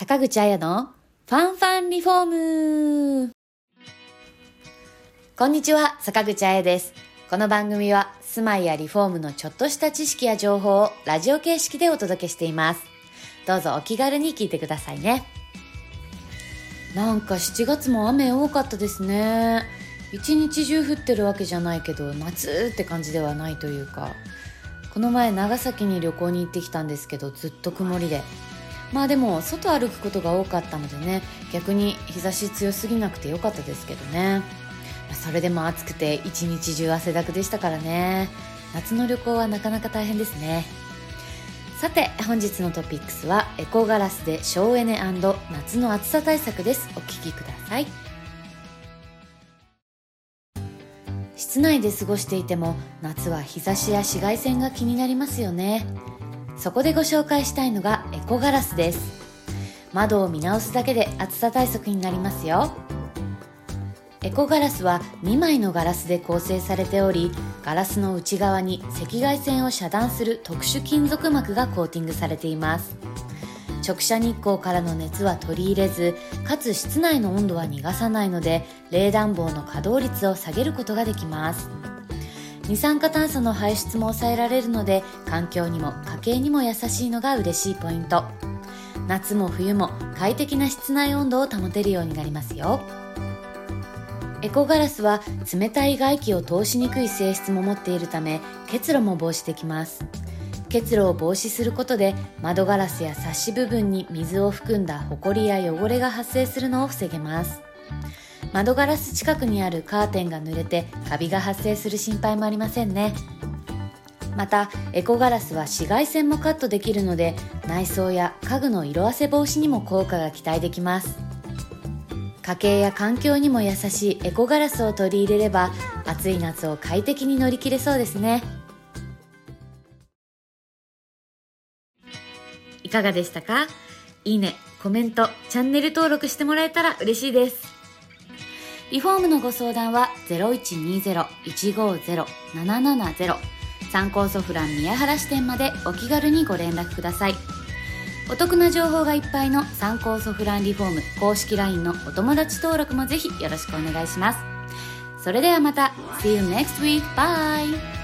坂口彩のファンファンリフォームこんにちは、坂口彩です。この番組は住まいやリフォームのちょっとした知識や情報をラジオ形式でお届けしています。どうぞお気軽に聞いてくださいね。なんか7月も雨多かったですね。一日中降ってるわけじゃないけど、夏って感じではないというか。この前長崎に旅行に行ってきたんですけど、ずっと曇りで。まあでも外歩くことが多かったのでね逆に日差し強すぎなくてよかったですけどね。それでも暑くて一日中汗だくでしたからね。夏の旅行はなかなか大変ですね。さて本日のトピックスはエコガラスで省エネ夏の暑さ対策です。お聞きください。室内で過ごしていても夏は日差しや紫外線が気になりますよね。そこでご紹介したいのがエコガラスです。窓を見直すだけで暑さ対策になりますよ。エコガラスは2枚のガラスで構成されておりガラスの内側に赤外線を遮断する特殊金属膜がコーティングされています。直射日光からの熱は取り入れずかつ室内の温度は逃がさないので冷暖房の稼働率を下げることができます。二酸化炭素の排出も抑えられるので環境にも家計にも優しいのが嬉しいポイント。夏も冬も快適な室内温度を保てるようになりますよ。エコガラスは冷たい外気を通しにくい性質も持っているため結露も防止できます。結露を防止することで窓ガラスやサッシ部分に水を含んだホコリや汚れが発生するのを防げます。窓ガラス近くにあるカーテンが濡れてカビが発生する心配もありませんね。またエコガラスは紫外線もカットできるので内装や家具の色あせ防止にも効果が期待できます。家計や環境にも優しいエコガラスを取り入れれば暑い夏を快適に乗り切れそうですね。いかがでしたか？いいね、コメント、チャンネル登録してもらえたら嬉しいです。リフォームのご相談は0120-150-770参考ソフラン宮原支店までお気軽にご連絡ください。お得な情報がいっぱいの参考ソフランリフォーム公式 LINE のお友達登録もぜひよろしくお願いします。それではまた。See you next week. Bye!